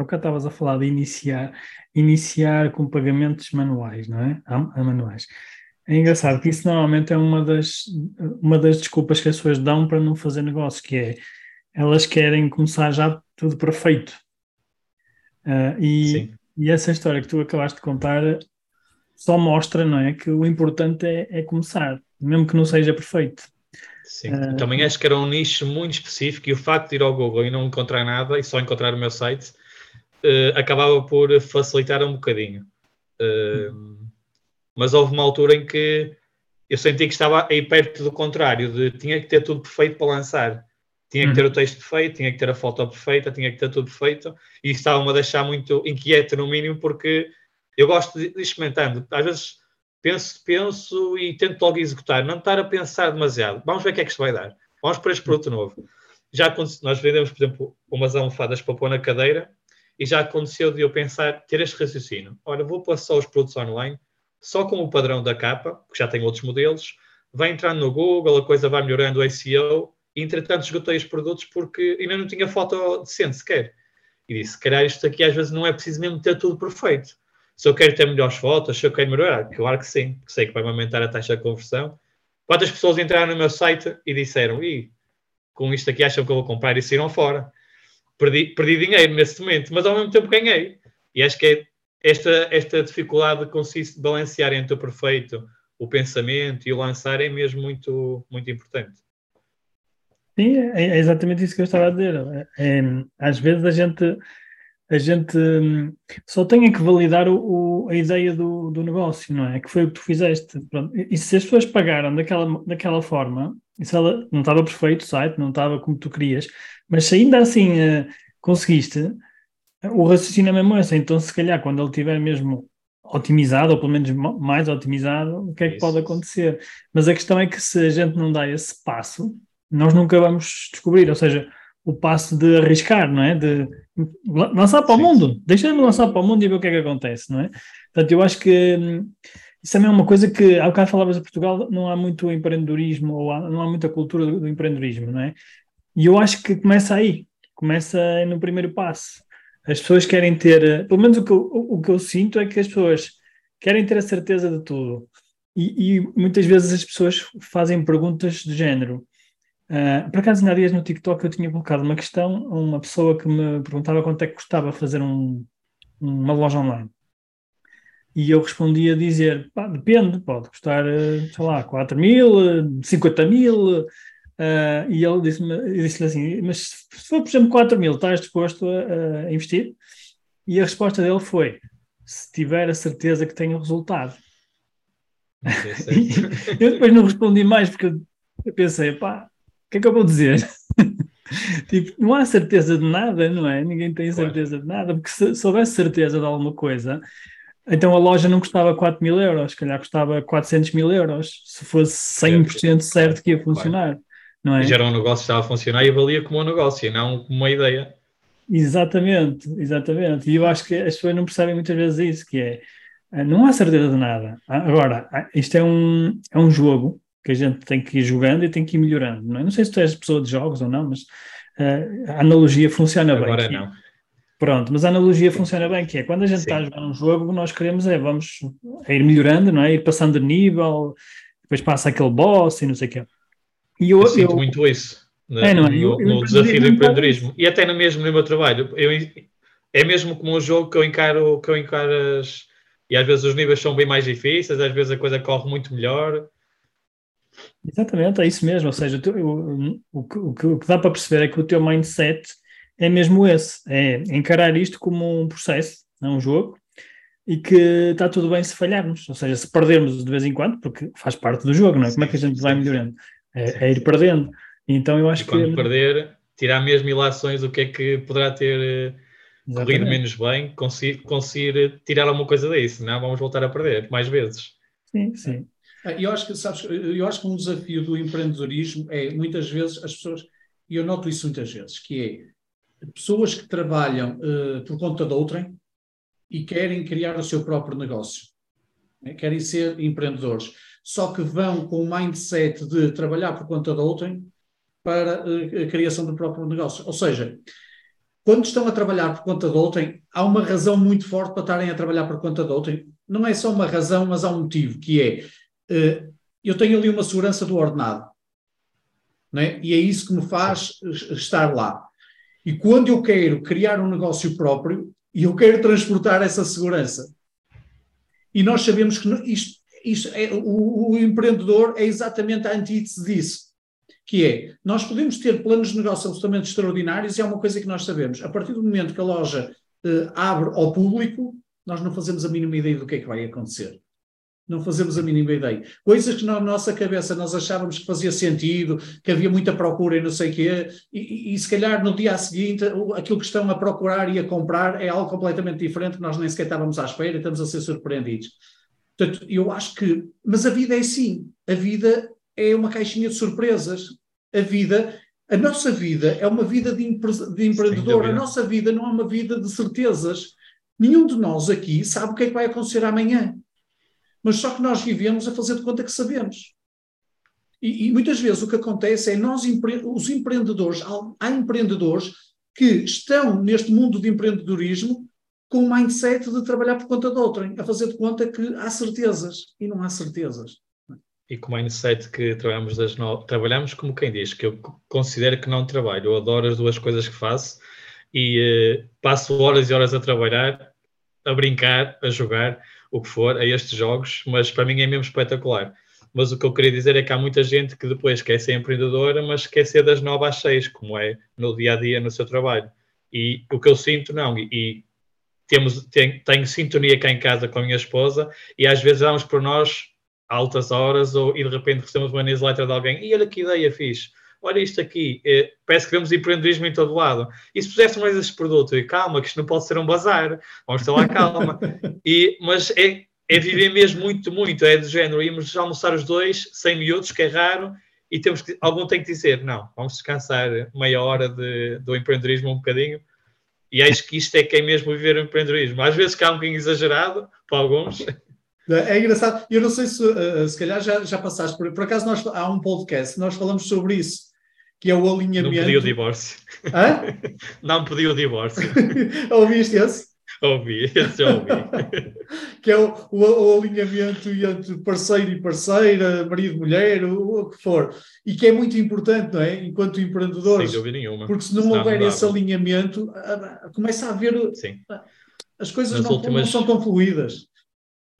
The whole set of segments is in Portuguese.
Há bocado estavas a falar de iniciar, iniciar com pagamentos manuais, não é? A, manuais. É engraçado que isso normalmente é uma das, uma das desculpas que as pessoas dão para não fazer negócio, que é elas querem começar já tudo perfeito. Uh, e, e, essa história que tu acabaste de contar só mostra, não é? Que o importante é, é começar, mesmo que não seja perfeito. Sim, uh, também acho que era um nicho muito específico e o facto de ir ao Google e não encontrar nada e só encontrar o meu site uh, acabava por facilitar um bocadinho. Uh, mas houve uma altura em que eu senti que estava aí perto do contrário, de tinha que ter tudo perfeito para lançar. Tinha que ter o texto perfeito, tinha que ter a foto perfeita, tinha que ter tudo perfeito. E estava-me a deixar muito inquieto, no mínimo, porque eu gosto de experimentando. Às vezes penso, penso e tento logo executar, não estar a pensar demasiado. Vamos ver o que é que isto vai dar. Vamos para este produto novo. Já nós vendemos, por exemplo, umas almofadas para pôr na cadeira e já aconteceu de eu pensar, ter este raciocínio. Ora, vou pôr só os produtos online, só com o padrão da capa, porque já tem outros modelos, vai entrando no Google, a coisa vai melhorando o SEO, e entretanto esgotei os produtos porque ainda não tinha foto decente sequer. E disse, se calhar isto aqui às vezes não é preciso mesmo ter tudo perfeito. Se eu quero ter melhores fotos, se eu quero melhorar, claro que sim, sei que vai aumentar a taxa de conversão. Quantas pessoas entraram no meu site e disseram, e com isto aqui acham que eu vou comprar e saíram fora perdi, perdi dinheiro nesse momento, mas ao mesmo tempo ganhei. E acho que é esta, esta dificuldade consiste de balancear entre o perfeito, o pensamento e o lançar é mesmo muito, muito importante. Sim, é, é exatamente isso que eu estava a dizer. É, é, às vezes a gente, a gente hum, só tem que validar o, o, a ideia do, do negócio, não é? Que foi o que tu fizeste. Pronto. E se as pessoas pagaram daquela, daquela forma, se ela não estava perfeito o site, não estava como tu querias, mas se ainda assim uh, conseguiste, o raciocínio é mesmo esse. Então, se calhar, quando ele estiver mesmo otimizado, ou pelo menos mais otimizado, o que é que Isso. pode acontecer? Mas a questão é que se a gente não dá esse passo, nós nunca vamos descobrir, ou seja, o passo de arriscar, não é? De lançar para Sim. o mundo, deixa-me lançar para o mundo e ver o que é que acontece, não é? Portanto, eu acho que hum, isso também é uma coisa que, há bocado falavas de Portugal, não há muito empreendedorismo, ou há, não há muita cultura do, do, empreendedorismo, não é? E eu acho que começa aí, começa no primeiro passo. As pessoas querem ter, pelo menos o que eu, o que eu sinto é que as pessoas querem ter a certeza de tudo. E, e muitas vezes as pessoas fazem perguntas do género. Uh, por acaso, há dias no TikTok eu tinha colocado uma questão a uma pessoa que me perguntava quanto é que custava fazer um, uma loja online. E eu respondi a dizer, pá, depende, pode custar, eh, sei lá, 4 mil, 50 mil. Uh, e ele disse-me disse assim, mas se for, por exemplo, 4 mil, estás disposto a, a, investir? E a resposta dele foi, se tiver a certeza que tenho resultado. eu depois não respondi mais, porque eu pensei, pá, o que é que eu vou dizer? tipo, não há certeza de nada, não é? Ninguém tem certeza de nada, porque se, se houvesse certeza de alguma coisa, então a loja não custava 4 mil euros, se calhar custava 400 mil euros, se fosse 100% certo que ia funcionar. Não é? Já era um negócio que estava a funcionar e valia como um negócio, e não como uma ideia. Exatamente, exatamente. E eu acho que as pessoas não percebem muitas vezes isso, que é, eh, não há certeza de nada. Agora, isto é um, é um jogo que a gente tem que ir jogando e tem que ir melhorando. Não, é? não sei se tu és pessoa de jogos ou não, mas uh, a analogia funciona Agora bem. Agora não. Pronto, mas a analogia funciona bem, que é quando a gente Sim. está a jogar um jogo, nós queremos é, vamos é ir melhorando, não é? Ir passando de nível, depois passa aquele boss e não sei o quê. E eu, eu sinto eu, muito isso no, é, não é? no, no desafio do empreendedorismo. E até no mesmo no meu trabalho. Eu, é mesmo como um jogo que eu encaro, que eu encaro as, e às vezes os níveis são bem mais difíceis, às vezes a coisa corre muito melhor. Exatamente, é isso mesmo. Ou seja, o, o, o, o, que dá para perceber é que o teu mindset é mesmo esse: é encarar isto como um processo, não um jogo, e que está tudo bem se falharmos, ou seja, se perdermos de vez em quando, porque faz parte do jogo, não é? Como é que a gente vai melhorando? É, é ir perdendo. Então eu acho e quando que. perder, tirar mesmo ilações, o que é que poderá ter. correr menos bem, conseguir, conseguir tirar alguma coisa disso, não vamos voltar a perder mais vezes. Sim, sim. É, eu acho que, sabes, eu acho que um desafio do empreendedorismo é, muitas vezes, as pessoas, e eu noto isso muitas vezes, que é pessoas que trabalham uh, por conta de outrem e querem criar o seu próprio negócio. Né? Querem ser empreendedores. Só que vão com o mindset de trabalhar por conta de outrem para uh, a criação do próprio negócio. Ou seja, quando estão a trabalhar por conta de outrem, há uma razão muito forte para estarem a trabalhar por conta de outrem. Não é só uma razão, mas há um motivo, que é uh, eu tenho ali uma segurança do ordenado. Né? E é isso que me faz estar lá. E quando eu quero criar um negócio próprio, eu quero transportar essa segurança. E nós sabemos que isto, isto é, o, o empreendedor é exatamente a antítese disso que é, nós podemos ter planos de negócio absolutamente extraordinários e é uma coisa que nós sabemos. A partir do momento que a loja uh, abre ao público, nós não fazemos a mínima ideia do que é que vai acontecer. Não fazemos a mínima ideia. Coisas que na nossa cabeça nós achávamos que fazia sentido, que havia muita procura e não sei o quê, e, e, se calhar no dia seguinte aquilo que estão a procurar e a comprar é algo completamente diferente que nós nem sequer estávamos à espera e estamos a ser surpreendidos. Portanto, eu acho que. Mas a vida é assim. A vida é uma caixinha de surpresas a vida, a nossa vida é uma vida de, empre de empreendedor, a nossa vida não é uma vida de certezas. Nenhum de nós aqui sabe o que é que vai acontecer amanhã. Mas só que nós vivemos a fazer de conta que sabemos. E, e muitas vezes o que acontece é nós, os empreendedores, há empreendedores que estão neste mundo de empreendedorismo com o mindset de trabalhar por conta de outrem, a fazer de conta que há certezas e não há certezas e com o mindset que trabalhamos das no... trabalhamos como quem diz, que eu considero que não trabalho, eu adoro as duas coisas que faço e uh, passo horas e horas a trabalhar, a brincar, a jogar, o que for, a estes jogos, mas para mim é mesmo espetacular. Mas o que eu queria dizer é que há muita gente que depois quer ser empreendedora, mas quer ser das nove às seis, como é no dia a dia no seu trabalho. E o que eu sinto, não, e temos, tenho, tenho sintonia cá em casa com a minha esposa, e às vezes vamos por nós altas horas ou, e de repente recebemos uma newsletter de alguém e olha que ideia fiz, olha isto aqui, eh, parece que vemos empreendedorismo em todo lado. E se puséssemos mais este produto, e calma, que isto não pode ser um bazar, vamos ter lá calma. E, mas é, é viver mesmo muito, muito, é do género, íamos almoçar os dois, 100 minutos, que é raro, e temos que, algum tem que dizer, não, vamos descansar meia hora de, do empreendedorismo um bocadinho, e acho que isto é que é mesmo viver o empreendedorismo. Às vezes cá um bocadinho exagerado, para alguns, é engraçado. Eu não sei se, uh, se calhar já, já passaste por. Por acaso, nós, há um podcast, nós falamos sobre isso, que é o alinhamento. Não pediu o divórcio. Hã? Não pediu o divórcio. Ouviste esse? Ouvi, esse já ouvi. que é o, o, o, alinhamento entre parceiro e parceira, marido e mulher, o, o, que for. E que é muito importante, não é? Enquanto empreendedores. Sem dúvida nenhuma. Porque se não, não houver esse alinhamento, começa a haver. Sim. As coisas não, últimas... não são tão fluídas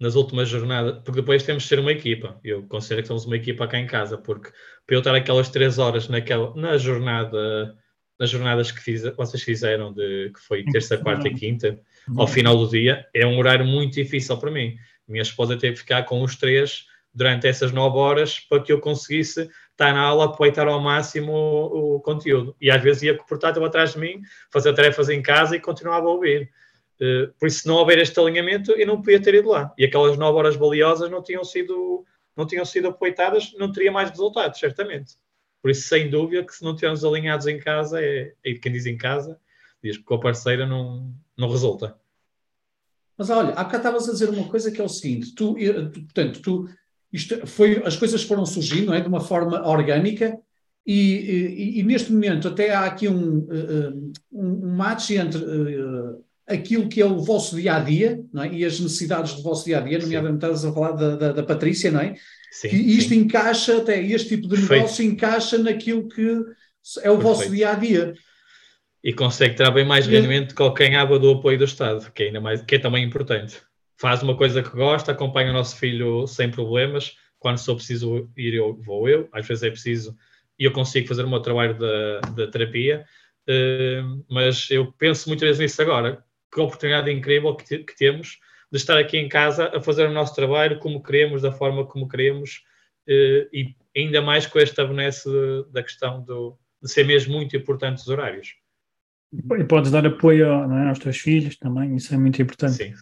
nas últimas jornadas, porque depois temos de ser uma equipa. Eu considero que somos uma equipa cá em casa, porque para eu estar aquelas três horas naquela, na jornada, nas jornadas que fiz, vocês fizeram, de, que foi terça, quarta e quinta, ao final do dia, é um horário muito difícil para mim. Minha esposa teve que ficar com os três durante essas nove horas para que eu conseguisse estar na aula, aproveitar ao máximo o, o conteúdo. E às vezes ia com o portátil atrás de mim, fazer tarefas em casa e continuava a ouvir. Uh, por isso, se não houver este alinhamento, eu não podia ter ido lá. E aquelas nove horas valiosas não tinham sido, não tinham sido aproveitadas, não teria mais resultados, certamente. Por isso, sem dúvida, que se não tivermos alinhados em casa, é, é quem diz em casa, diz que com a parceira não, não resulta. Mas olha, há bocado estavas a dizer uma coisa que é o seguinte: tu, portanto, tu, isto foi, as coisas foram surgindo não é, de uma forma orgânica, e, e, e neste momento até há aqui um, eh, eh, um, um match entre aquilo que é o vosso dia a dia é? e as necessidades do vosso dia a dia, nomeadamente estás a falar da, da, da, Patrícia, não é? Sim, que isto sim. encaixa, até este tipo de Perfeito. negócio encaixa naquilo que é o Perfeito. vosso dia a dia. E consegue ter bem mais rendimento com quem água do apoio do Estado, que é, ainda mais, que é também importante. Faz uma coisa que gosta, acompanha o nosso filho sem problemas. Quando sou preciso ir, eu vou eu. Às vezes é preciso e eu consigo fazer o meu trabalho da terapia. Uh, mas eu penso muitas vezes nisso agora que oportunidade incrível que, que, temos de estar aqui em casa a fazer o nosso trabalho como queremos, da forma como queremos, eh, e ainda mais com esta benesse da questão do, de ser mesmo muito importante os horários. E podes dar apoio é, aos teus filhos também, isso é muito importante. Sim.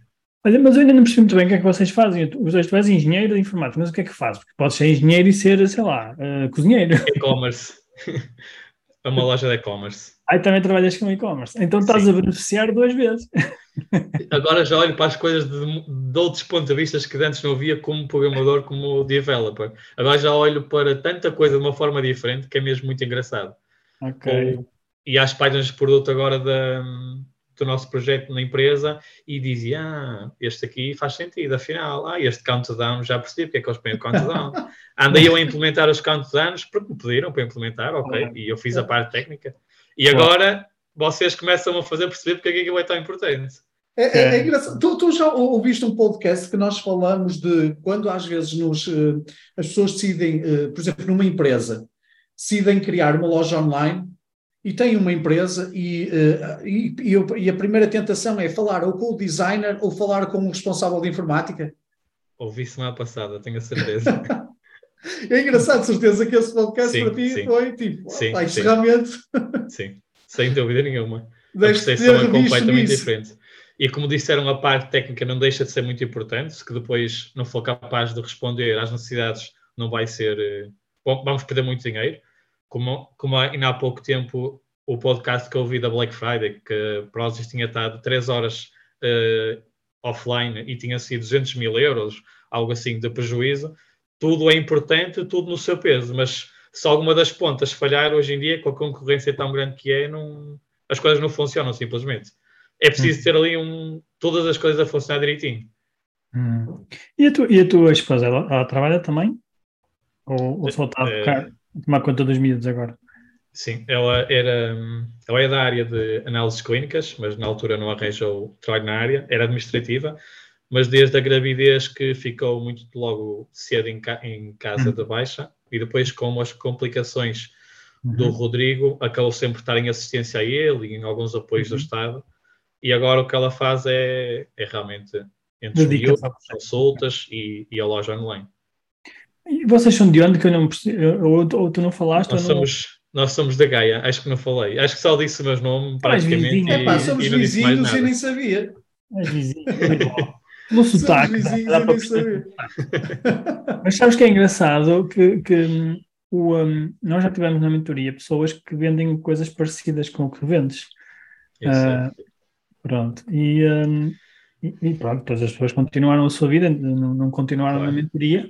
Olha, mas eu ainda não percebi muito bem o que é que vocês fazem. Os dois, tu és engenheiro de informática, mas o que é que fazes? Porque podes ser engenheiro e ser, sei lá, uh, cozinheiro. E-commerce. é uma loja de e-commerce. Aí também trabalhas com e-commerce. Então estás Sim. a beneficiar duas vezes. Agora já olho para as coisas de, de, outros pontos de vista que antes não via como programador, como developer. Agora já olho para tanta coisa de uma forma diferente que é mesmo muito engraçado. Ok. Ou, e às páginas de produto agora da do nosso projeto na empresa e dizia, ah, este aqui faz sentido, afinal, ah, este countdown, já percebi porque é que eles põem o countdown. Andei eu a implementar os countdowns porque me pediram para implementar, ok, e eu fiz a parte técnica. E agora vocês começam a fazer perceber porque é que aquilo é tão importante. É, é, é engraçado. Tu, tu, já ouviste um podcast que nós falamos de quando às vezes nos, uh, as pessoas decidem, uh, por exemplo, numa empresa, decidem criar uma loja online e tem uma empresa e, uh, e, e, a primeira tentação é falar ou com o designer ou falar com o responsável de informática? Ouvi semana passada, tenho a certeza. é engraçado, certeza que esse podcast sim, para ti sim. foi tipo, sim, oh, sim. realmente. sim, sem dúvida nenhuma. a percepção é completamente diferente. E como disseram, a parte técnica não deixa de ser muito importante, se que depois não for capaz de responder às necessidades, não vai ser. Eh, bom, vamos perder muito dinheiro como, como ainda há pouco tempo o podcast que eu ouvi da Black Friday, que Prozis tinha estado 3 horas uh, offline e tinha sido 200 mil euros, algo assim de prejuízo, tudo é importante, tudo no seu peso, mas se alguma das pontas falhar hoje em dia, com a concorrência tão grande que é, não, as coisas não funcionam simplesmente. É preciso hum. ter ali um, todas as coisas a funcionar direitinho. Hum. E, a tu, e a tua esposa, ela, ela trabalha também? Ou, ou só está a tocar? tomar conta dos miúdos agora. Sim, ela era ela é da área de análises clínicas, mas na altura não arranjou trabalho na área, era administrativa, mas desde a gravidez que ficou muito logo cedo em, ca, em casa uhum. de baixa e depois com as complicações uhum. do Rodrigo, acabou sempre estar em assistência a ele e em alguns apoios uhum. do Estado. E agora o que ela faz é, é realmente entre os consultas e, e a loja online. E vocês são de onde que eu não percebi? Ou, ou tu não falaste? Nós, somos, não... nós somos da Gaia, acho que não falei. Acho que só disse o meu nome praticamente. É pá, somos e vizinhos e nem sabia. És vizinho, no sotaque. Mas sabes que é engraçado que, que o, um, nós já tivemos na mentoria pessoas que vendem coisas parecidas com o que vendes. Uh, pronto. E, um, e, e, pronto, depois as pessoas continuaram a sua vida, não, não continuaram claro. na mentoria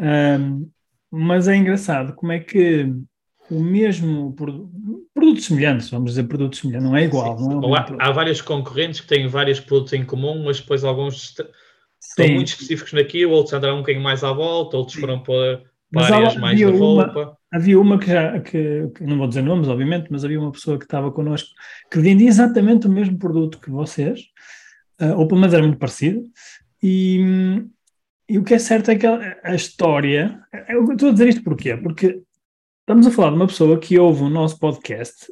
um, mas é engraçado como é que o mesmo produtos semelhantes, vamos dizer produtos semelhantes, não é igual. Não é há, há, vários concorrentes que têm vários produtos em comum, mas depois alguns estão muito específicos naquilo, outros andaram um bocadinho mais à volta, outros Sim. foram para, para áreas mais de roupa. Uma, havia uma que já, que, que, não vou dizer nomes, obviamente, mas havia uma pessoa que estava connosco que vendia exatamente o mesmo produto que vocês, uh, ou pelo menos era muito parecido, e, e o que é certo é que a, história. Eu estou a dizer isto porquê? Porque estamos a falar de uma pessoa que ouve o nosso podcast,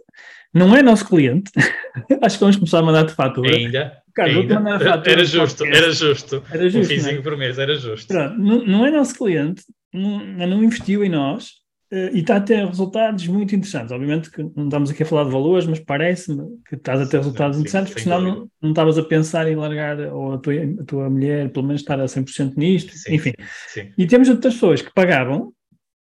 não é nosso cliente. Acho que vamos começar a mandar-te fatura. Ainda. ainda. Fatura era, justo, era justo, era justo. Um fizinho é? por mês, era justo. Pronto, não, não é nosso cliente, não, não investiu em nós, Uh, e está a ter resultados muito interessantes. Obviamente que não estamos aqui a falar de valores, mas parece-me que estás a ter resultados sim, interessantes, porque senão não, não estavas a pensar em largar ou a tua, a tua mulher pelo menos estar a 100% nisto, sim, enfim. Sim. E temos outras pessoas que pagavam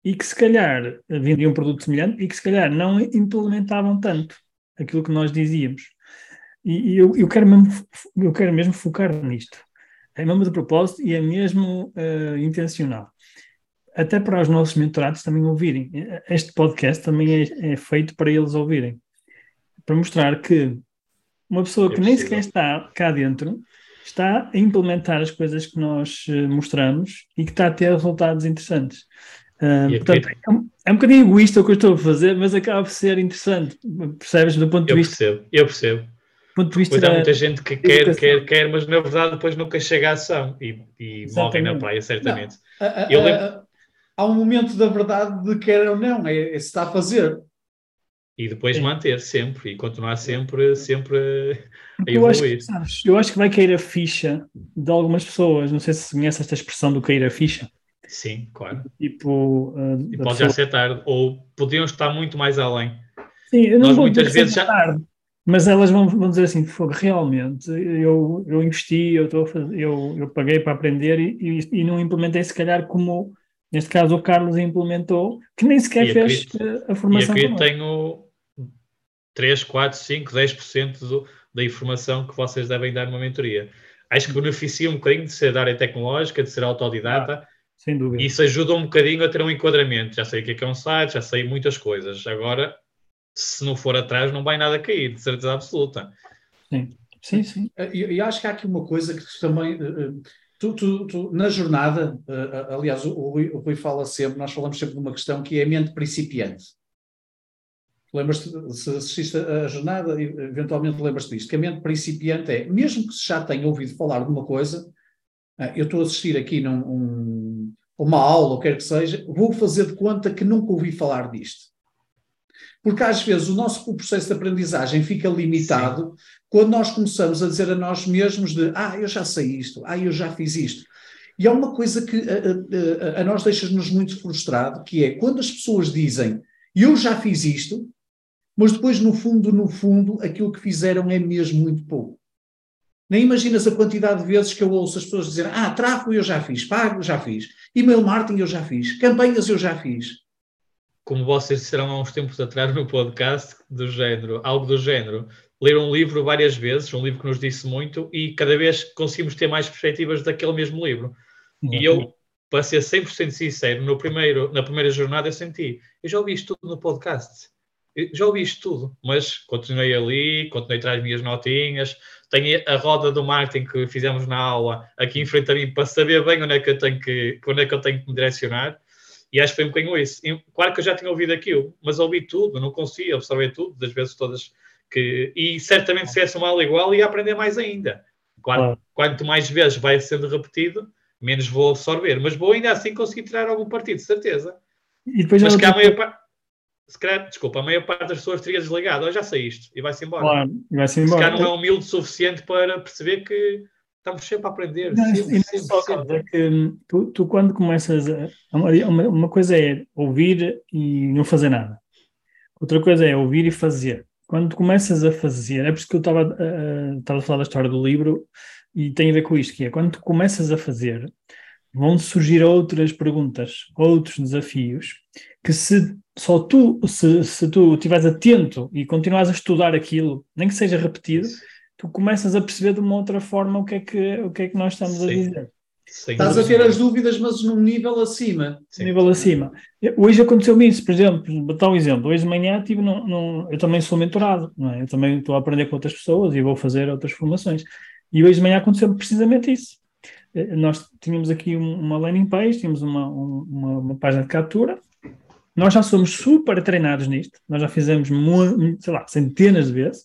e que se calhar vendiam um produto semelhante e que se calhar não implementavam tanto aquilo que nós dizíamos. E, e eu, eu, quero mesmo, eu quero mesmo focar nisto. É mesmo de propósito e é mesmo uh, intencional até para os nossos mentorados também ouvirem. Este podcast também é, é feito para eles ouvirem, para mostrar que uma pessoa é que nem sequer está cá dentro está a implementar as coisas que nós eh, mostramos e que está a ter resultados interessantes. Uh, portanto, é um, é um bocadinho egoísta o que eu estou a fazer, mas acaba por ser interessante, percebes? Do ponto de eu vista. Percebo, eu percebo. Ponto de vista pois há muita gente que quer, quer, quer, mas na verdade depois nunca chega à ação e, e morrem na praia, certamente. Não, a, a, eu lembro há um momento da verdade de quer ou não, é, é se está a fazer. E depois é. manter sempre e continuar sempre, sempre a eu evoluir. Acho, sabes, eu acho que vai cair a ficha de algumas pessoas. Não sei se conhece esta expressão do cair a ficha. Sim, claro. Tipo, uh, e pode pessoa... já ser tarde, ou podiam estar muito mais além. Sim, eu não Nós muitas vezes já. Tarde, mas elas vão, vão dizer assim, fogo, realmente, eu, eu investi, eu, estou fazer, eu, eu paguei para aprender e, e, e, não implementei se calhar como, neste caso, o Carlos implementou, que nem sequer e fez acredito, a formação. E aqui tenho 3, 4, 5, 10% do, da informação que vocês devem dar numa mentoria. Acho que beneficia um bocadinho de ser da área tecnológica, de ser autodidata. Ah, sem dúvida. Isso ajuda um bocadinho a ter um enquadramento. Já sei o que é, que é um site, já sei muitas coisas. Agora, se não for atrás, não vai nada cair, de certeza absoluta. Sim, sim, sim. E, acho que há aqui uma coisa que também. Eh, eh, tu, tu, tu, na jornada, eh, aliás, o, Rui, o Rui fala sempre, nós falamos sempre de uma questão que é a mente principiante. Lembras-te, se assististe a jornada, eventualmente lembras-te disto, que a mente principiante é, mesmo que se já tenha ouvido falar de uma coisa, eu estou a assistir aqui num, um, uma aula, ou quer que seja, vou fazer de conta que nunca ouvi falar disto. Porque às vezes o nosso processo de aprendizagem fica limitado Sim. quando nós começamos a dizer a nós mesmos de ah, eu já sei isto, ah, eu já fiz isto. E há uma coisa que a, a, a nós deixa-nos muito frustrado, que é quando as pessoas dizem eu já fiz isto, mas depois no fundo, no fundo, aquilo que fizeram é mesmo muito pouco. Nem imaginas a quantidade de vezes que eu ouço as pessoas dizerem ah, tráfego eu já fiz, pago já fiz, e-mail marketing eu já fiz, campanhas eu já fiz como vocês disseram há uns tempos atrás no podcast, do género, algo do género, ler um livro várias vezes, um livro que nos disse muito, e cada vez conseguimos ter mais perspectivas daquele mesmo livro. Uhum. E eu, para ser 100% sincero, no primeiro, na primeira jornada eu senti, eu já ouvi isto tudo no podcast, já ouvi isto tudo, mas continuei ali, continuei atrás das minhas notinhas, tenho a roda do marketing que fizemos na aula aqui em frente a mim para saber bem onde é que eu tenho que, onde é que, eu tenho que me direcionar e acho que foi um bocadinho isso. Claro que eu já tinha ouvido aquilo, mas ouvi tudo, não conseguia absorver tudo, das vezes todas que. E certamente se fosse mal igual, ia aprender mais ainda. Claro, Quanto mais vezes vai sendo repetido, menos vou absorver. Mas vou ainda assim conseguir tirar algum partido, certeza. E depois mas que a maior parte. Se calhar, desculpa, a maior parte das pessoas teria desligado, oh, já sei isto, e vai-se embora. Claro, vai-se embora. Se calhar não é humilde o suficiente para perceber que estamos sempre a aprender. Não, sempre, e sempre, só, sempre. É que tu, tu, quando começas a. Uma, uma coisa é ouvir e não fazer nada. Outra coisa é ouvir e fazer. Quando tu começas a fazer, é por isso que eu estava, uh, estava a falar da história do livro e tem a ver com isto, que é quando tu começas a fazer, vão surgir outras perguntas, outros desafios, que se só tu, se, se tu estiveres atento e continuares a estudar aquilo, nem que seja repetido, tu começas a perceber de uma outra forma o que é que, o que, é que nós estamos Sim. a dizer. Estás a ter as dúvidas, mas num nível acima. Sim. Nível acima. Hoje aconteceu-me isso, por exemplo, vou dar um exemplo. Hoje de manhã tive num, num, eu também sou mentorado, não é? eu também estou a aprender com outras pessoas e vou fazer outras formações. E hoje de manhã aconteceu precisamente isso. Eh, nós tínhamos aqui uma landing page, tínhamos uma, uma, uma página de captura. Nós já somos super treinados nisto, nós já fizemos, sei lá, centenas de vezes.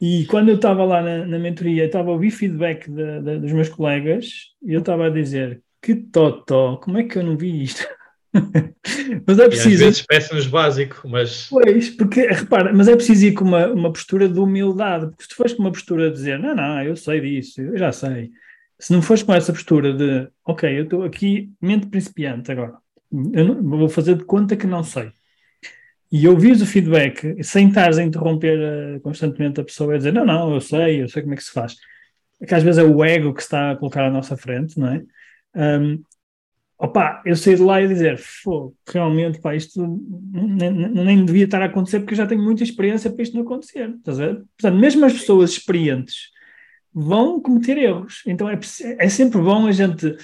E quando eu estava lá na, na mentoria, estava a ouvir feedback de, de, dos meus colegas e eu estava a dizer: que totó, como é que eu não vi isto? mas é preciso. E às vezes peço-nos básico, mas. Pois, porque repara, mas é preciso ir com uma, uma postura de humildade, porque se tu fores com uma postura de dizer: não, não, eu sei disso, eu já sei. Se não fores com essa postura de, ok, eu estou aqui, mente principiante agora, eu vou fazer de conta que não sei e ouvires o feedback sem estares a interromper uh, constantemente a pessoa a dizer não, não, eu sei, eu sei como é que se faz. É que às vezes é o ego que está a colocar à nossa frente, não é? Um, eu saí de lá e dizer, realmente, pá, isto nem, nem, devia estar a acontecer porque eu já tenho muita experiência para isto não acontecer. Estás a ver? Portanto, mesmo as pessoas experientes vão cometer erros. Então é, é sempre bom a gente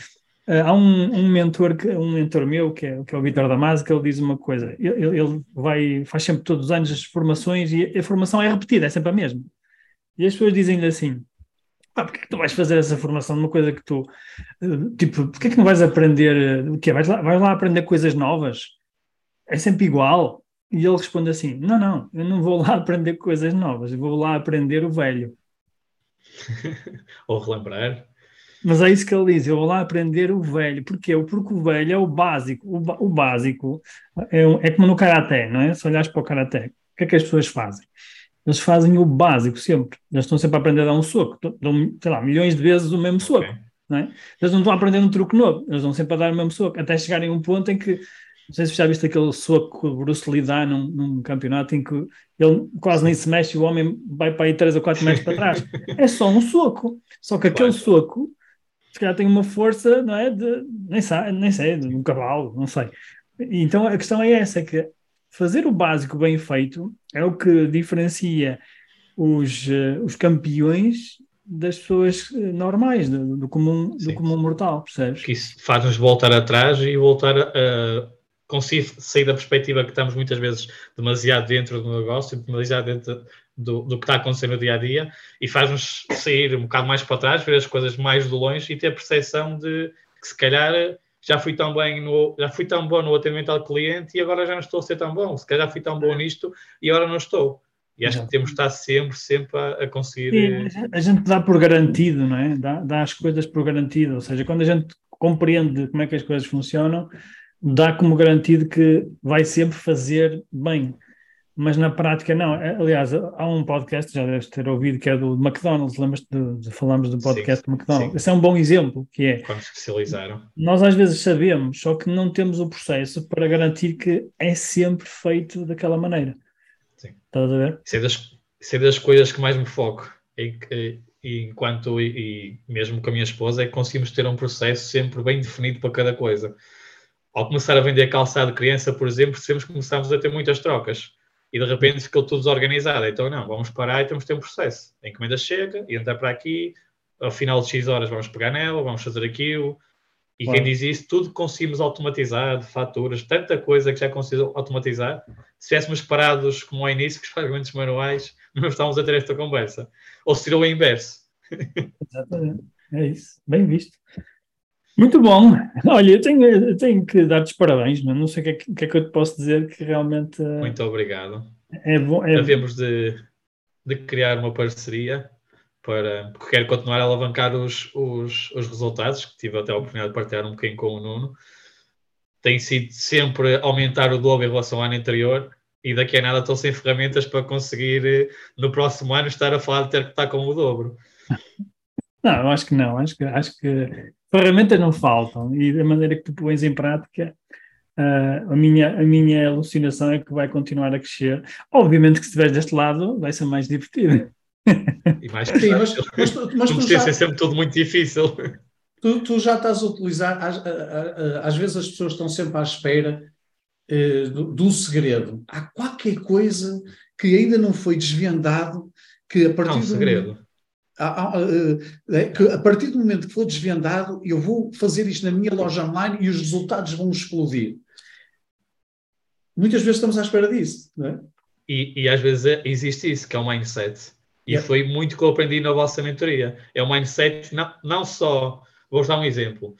Uh, há um, um, mentor, que, um mentor meu, que é, que é o Vitor Damasio, que ele diz uma coisa: ele, ele, vai, faz sempre todos os anos as formações e a, formação é repetida, é sempre a mesma. E as pessoas dizem-lhe assim: ah, porquê que tu vais fazer essa formação de uma coisa que tu, uh, tipo, porquê que não vais aprender, o quê? Vais lá, vais lá aprender coisas novas? É sempre igual. E ele responde assim: não, não, eu não vou lá aprender coisas novas, eu vou lá aprender o velho. Ou relembrar. Mas é isso que ele diz, eu vou lá aprender o velho. Porquê? Porque o velho é o básico. O, o básico é, é, como no Karaté, não é? Se olhares para o Karaté, o que é que as pessoas fazem? Eles fazem o básico sempre. Eles estão sempre a aprender a dar um soco. Dão, sei lá, milhões de vezes o mesmo soco. Okay. Não é? Eles não estão a aprender um truque novo. Eles vão sempre a dar o mesmo soco. Até chegarem a um ponto em que Não sei se já viste aquele soco que o Bruce Lee dá num, num, campeonato em que ele quase nem se mexe e o homem vai para aí 3 ou 4 metros para trás. É só um soco. Só que aquele soco, se calhar tem uma força, não é? De, nem, sei, nem sei, de um cavalo, não sei. Então a questão é essa: é que fazer o básico bem feito é o que diferencia os, uh, os campeões das pessoas eh, normais, do, do comum, do comum mortal, percebes? Que isso faz-nos voltar atrás e voltar a, conseguir sair da perspectiva que estamos muitas vezes demasiado dentro do negócio, demasiado dentro do, do que está acontecendo no dia a dia e faz-nos sair um bocado mais para trás, ver as coisas mais de longe e ter a percepção de que se calhar já fui tão bem no, já fui tão bom no atendimento ao cliente e agora já não estou a ser tão bom, se calhar fui tão bom nisto e agora não estou. E acho que temos de estar sempre, sempre a, a conseguir. Sim, a gente dá por garantido, não é? Dá, dá as coisas por garantido. Ou seja, quando a gente compreende como é que as coisas funcionam, dá como garantido que vai sempre fazer bem. Mas na prática, não. Aliás, há um podcast, já deves ter ouvido, que é do McDonald's. Lembras-te de, de falamos do podcast sim, do McDonald's? Sim. Esse é um bom exemplo, que é... Quando especializaram. Nós às vezes sabemos, só que não temos o processo para garantir que é sempre feito daquela maneira. Sim. Estás a ver? Isso é das, isso é das coisas que mais me foco. E, e, enquanto, e, e, mesmo com a minha esposa, é que conseguimos ter um processo sempre bem definido para cada coisa. Ao começar a vender calçado de criança, por exemplo, que começámos a ter muitas trocas. E de repente ficou tudo desorganizado. Então, não, vamos parar e temos de ter um processo. A encomenda chega, e entra para aqui, ao final de X horas vamos pegar nela, vamos fazer aquilo, e claro. quem diz isso, tudo conseguimos automatizar, faturas, tanta coisa que já conseguimos automatizar. Se estivéssemos parados como ao início, com os pagamentos manuais, não estávamos a ter esta conversa. Ou se tirou o inverso. Exatamente, é isso. Bem visto. Muito bom. Olha, eu tenho, eu tenho que dar-te parabéns, mas não sei o que, é, que, é que eu te posso dizer que realmente. Muito obrigado. É bom. É Devemos de, de criar uma parceria para, porque quero continuar a alavancar os, os, os resultados, que tive até a oportunidade de partilhar um bocadinho com o Nuno. Tem sido sempre aumentar o dobro em relação ao ano anterior e daqui a nada estou sem ferramentas para conseguir eh, no próximo ano estar a falar de ter que estar com o dobro. Não, acho que não, acho que, acho que ferramentas não faltam e da maneira que tu pões em prática, uh, a, minha, a minha alucinação é que vai continuar a crescer. Obviamente que se estiveres deste lado vai ser mais divertido. E mais Sim, mas, mas, mas tu já, sempre tudo muito difícil. Tu, tu já estás a utilizar, às, às, vezes as pessoas estão sempre à espera uh, de um segredo. Há qualquer coisa que ainda não foi desvendado que a partir não, um segredo. Do, a partir do momento que for desvendado, eu vou fazer isto na minha loja online e os resultados vão explodir. Muitas vezes estamos à espera disso, não é? E, e às vezes é, existe isso, que é o mindset. E yeah. foi muito que eu aprendi na vossa mentoria. É o mindset, não, não só. Vou dar um exemplo.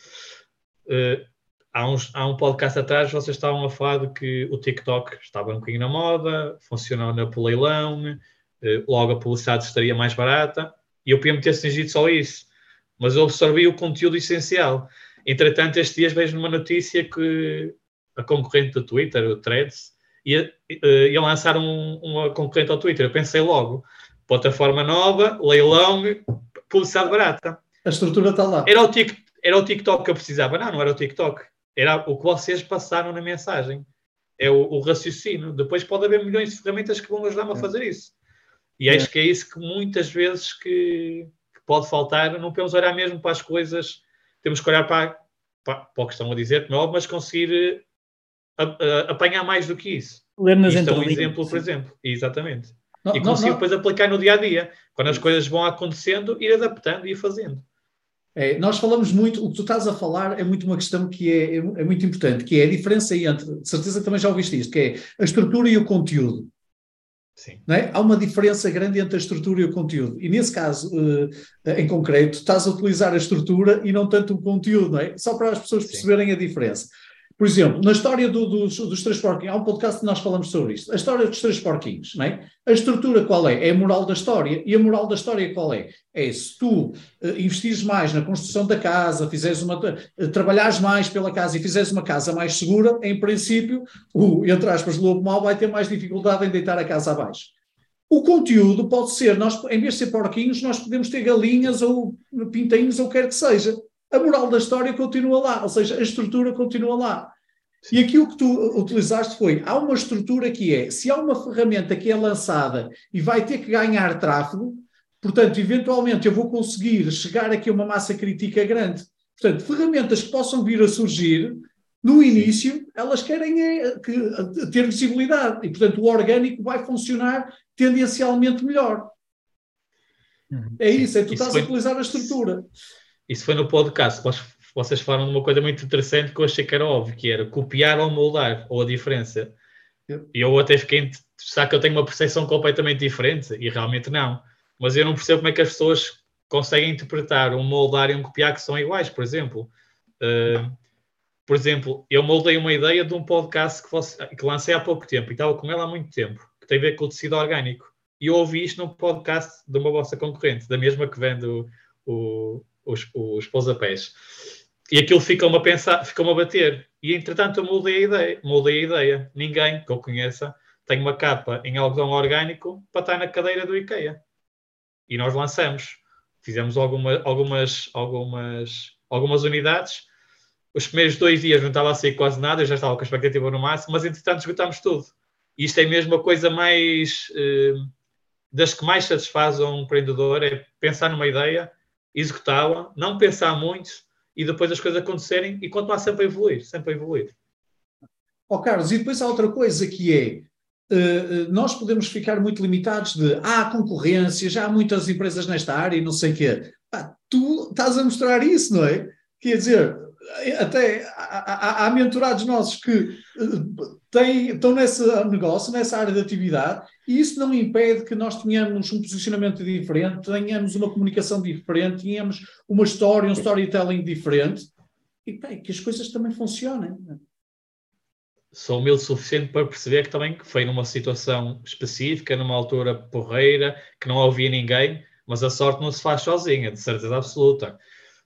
Uh, há, uns, há um podcast atrás, vocês estavam a falar de que o TikTok estava um bocadinho na moda, funcionou na leilão, uh, logo a publicidade estaria mais barata, e eu podia me ter cingido só isso. Mas eu absorvi o conteúdo essencial. Entretanto, estes dias vejo numa notícia que a concorrente do Twitter, o Threads, ia, uh, ia lançar um, uma concorrente ao Twitter. Eu pensei logo, plataforma nova, leilão, publicidade barata. A estrutura está lá. Era o, tic, era o TikTok que eu precisava. Não, não era o TikTok. Era o que vocês passaram na mensagem. É o, o raciocínio. Depois pode haver milhões de ferramentas que vão ajudar-me a é. fazer isso. E é. acho que é isso que muitas vezes que, que, pode faltar. Não podemos olhar mesmo para as coisas. Temos que olhar para, para, para o que estão a dizer, como é mas conseguir a, a, apanhar mais do que isso. Ler nas Isto é um exemplo, por exemplo. Exatamente. Não, e consigo depois aplicar no dia a dia. Quando as coisas vão acontecendo, ir adaptando e ir fazendo. É, nós falamos muito, o que tu estás a falar é muito uma questão que é, é, é, muito importante, que é a diferença entre, de certeza que também já ouviste isto, que é a estrutura e o conteúdo. Sim. É? Há uma diferença grande entre a estrutura e o conteúdo. E nesse caso, uh, em concreto, estás a utilizar a estrutura e não tanto o conteúdo, não é? Só para as pessoas perceberem Sim. a diferença. Por exemplo, na história do, dos, dos três porquinhos, há um podcast que nós falamos sobre isto. A história dos três porquinhos, não é? A estrutura qual é? É a moral da história. E a moral da história qual é? É se tu uh, investires mais na construção da casa, fizeres uma, uh, trabalhares mais pela casa e fizeres uma casa mais segura, em princípio, o, entre aspas, lobo mau vai ter mais dificuldade em deitar a casa abaixo. O conteúdo pode ser, nós, em vez de ser porquinhos, nós podemos ter galinhas ou pintainhos ou quer que seja a moral da história continua lá, ou seja, a estrutura continua lá. E aqui o que tu utilizaste foi: há uma estrutura que é, se há uma ferramenta que é lançada e vai ter que ganhar tráfego, portanto, eventualmente eu vou conseguir chegar aqui a uma massa crítica grande. Portanto, ferramentas que possam vir a surgir, no início, elas querem é, que, ter visibilidade e, portanto, o orgânico vai funcionar tendencialmente melhor. Uhum. É isso, é tu estás foi, a utilizar a estrutura. Isso foi no podcast. Vocês falaram de uma coisa muito interessante que eu achei que era óbvio, que era copiar ou moldar, ou a diferença. E eu até fiquei. Será que eu tenho uma percepção completamente diferente? E realmente não. Mas eu não percebo como é que as pessoas conseguem interpretar um moldar e um copiar que são iguais, por exemplo. Uh, por exemplo, eu moldei uma ideia de um podcast que, fosse, que lancei há pouco tempo e estava com ela há muito tempo, que tem a ver com o tecido orgânico. E eu ouvi isto num podcast de uma vossa concorrente, da mesma que vende o, o, os, os pousapés. E aquilo ficou-me a pensar, ficou-me a bater. E entretanto eu moldei a ideia, moldei a ideia. Ninguém que eu conheça tem uma capa em algodão orgânico para estar na cadeira do IKEA. E nós lançamos. Fizemos alguma, algumas, algumas, algumas unidades. Os primeiros dois dias não estava a sair quase nada, eu já estava com a expectativa no máximo, mas entretanto esgotámos tudo. E isto é mesmo a coisa mais. Eh, das que mais satisfaz um empreendedor é pensar numa ideia, executá-la, não pensar muito e depois as coisas acontecerem e continuar sempre a evoluir, sempre a evoluir. Ó oh, Carlos, e depois há outra coisa que é, uh, nós podemos ficar muito limitados de, ah, há concorrência, já há muitas empresas nesta área e não sei o quê. Ah, tu estás a mostrar isso, não é? Quer dizer, até há, há mentorados nossos que têm, estão nesse negócio, nessa área de atividade, e isso não impede que nós tenhamos um posicionamento diferente, tenhamos uma comunicação diferente, tenhamos uma história, um storytelling diferente, e bem, que as coisas também funcionem. Sou humilde o suficiente para perceber que também foi numa situação específica, numa altura porreira, que não ouvia ninguém, mas a sorte não se faz sozinha, de certeza absoluta.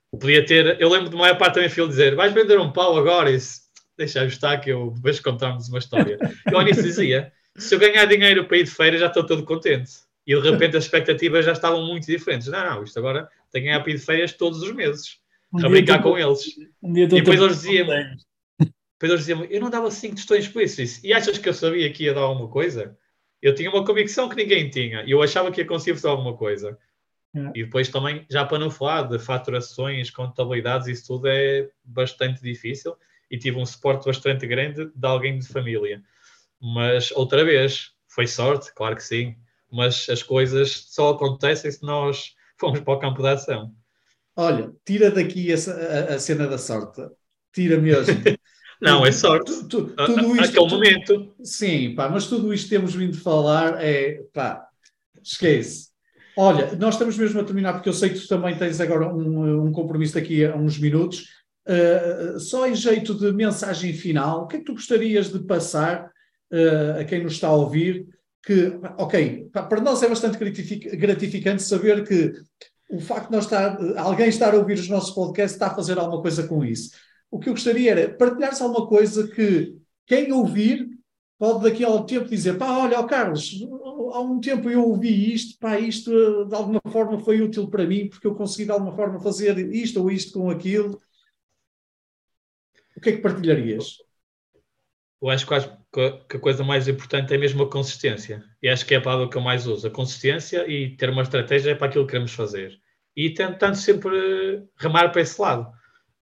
Podia ter, eu lembro de maior parte também filho dizer, vais vender um pau agora? Isso, deixa estar que eu depois contamos uma história. Eu início dizia, se eu ganhar dinheiro para ir de feira já estou todo contente. E de repente as expectativas já estavam muito diferentes. Não, não, isto agora tem que ganhar para ir de feiras todos os meses. Um a brincar com eles. Um e depois eles diziam-me, depois eles diziam eu não dava 5 tostões por isso, isso. E achas que eu sabia que ia dar alguma coisa? Eu tinha uma convicção que ninguém tinha. E eu achava que ia conseguir fazer alguma coisa. É. E depois também, já para não falar de faturações, contabilidades, isso tudo é bastante difícil. E tive um suporte bastante grande de alguém de família. Mas, outra vez, foi sorte, claro que sim. Mas as coisas só acontecem se nós formos para o campo da ação. Olha, tira daqui essa, a, a cena da sorte. Tira mesmo. Não, é sorte. Tu, tu, tudo isto, Aquele momento. Sim, pá, mas tudo isto que temos vindo falar é, pá, esquece. Olha, nós estamos mesmo a terminar, porque eu sei que tu também tens agora um, um compromisso daqui a uns minutos. Uh, só em jeito de mensagem final, o que é que tu gostarias de passar uh, a quem nos está a ouvir? Que, ok, para nós é bastante gratificante saber que o facto de nós estar, alguém estar a ouvir os nossos podcasts está a fazer alguma coisa com isso o que eu gostaria era partilhar-se alguma coisa que quem ouvir pode daqui a algum tempo dizer, pá, olha, oh Carlos, há um tempo eu ouvi isto, pá, isto de alguma forma foi útil para mim, porque eu consegui de alguma forma fazer isto ou isto com aquilo. O que é que partilharias? Eu acho que a coisa mais importante é mesmo a consistência. E acho que é a palavra que eu mais uso. A consistência e ter uma estratégia para aquilo que queremos fazer. E tentando sempre remar para esse lado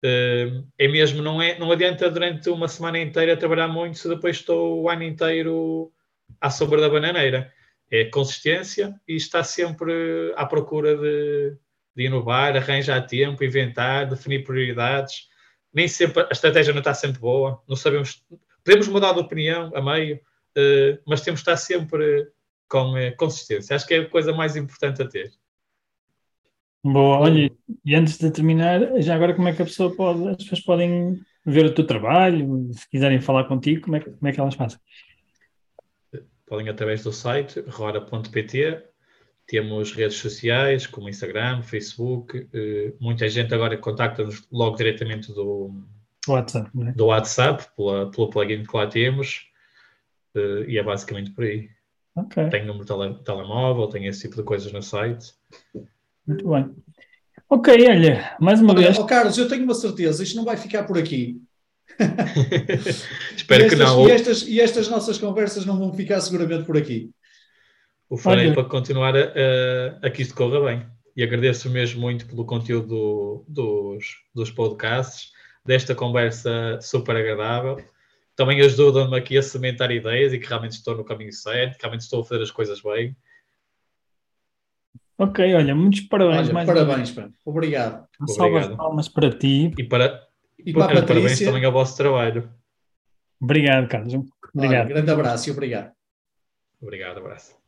Uh, é mesmo, não, é, não adianta durante uma semana inteira trabalhar muito se depois estou o ano inteiro à sombra da bananeira. É consistência e está sempre à procura de, de inovar, arranjar tempo, inventar, definir prioridades. Nem sempre a estratégia não está sempre boa, não sabemos, podemos mudar de opinião a meio, uh, mas temos de estar sempre com uh, consistência. Acho que é a coisa mais importante a ter. Boa, olha, e antes de terminar, já agora como é que a pessoa pode, as pessoas podem ver o teu trabalho, se quiserem falar contigo, como é, como é que elas fazem? Podem através do site rora.pt, temos redes sociais como Instagram, Facebook, eh, muita gente agora contacta-nos logo diretamente do WhatsApp, é? do WhatsApp pela, pelo plugin que lá temos, eh, e é basicamente por aí. Okay. Tem número de tele, telemóvel, tem esse tipo de coisas no site. Muito bem. Ok, olha, mais uma olha, vez. Oh, Carlos, eu tenho uma certeza, isto não vai ficar por aqui. Espero estas, que não. E estas, e estas nossas conversas não vão ficar seguramente por aqui. O farei Olha. para continuar a, a, a que isto corra bem. E agradeço mesmo muito pelo conteúdo do, dos, dos podcasts, desta conversa super agradável. Também ajuda-me aqui a cimentar ideias e que realmente estou no caminho certo, que realmente estou a fazer as coisas bem. Ok, olha, muitos parabéns. Olha, parabéns, pá. Obrigado. Salve palmas para ti. E para, e para a parabéns também ao vosso trabalho. Obrigado, Carlos. Obrigado. Olha, grande abraço e obrigado. Obrigado, abraço.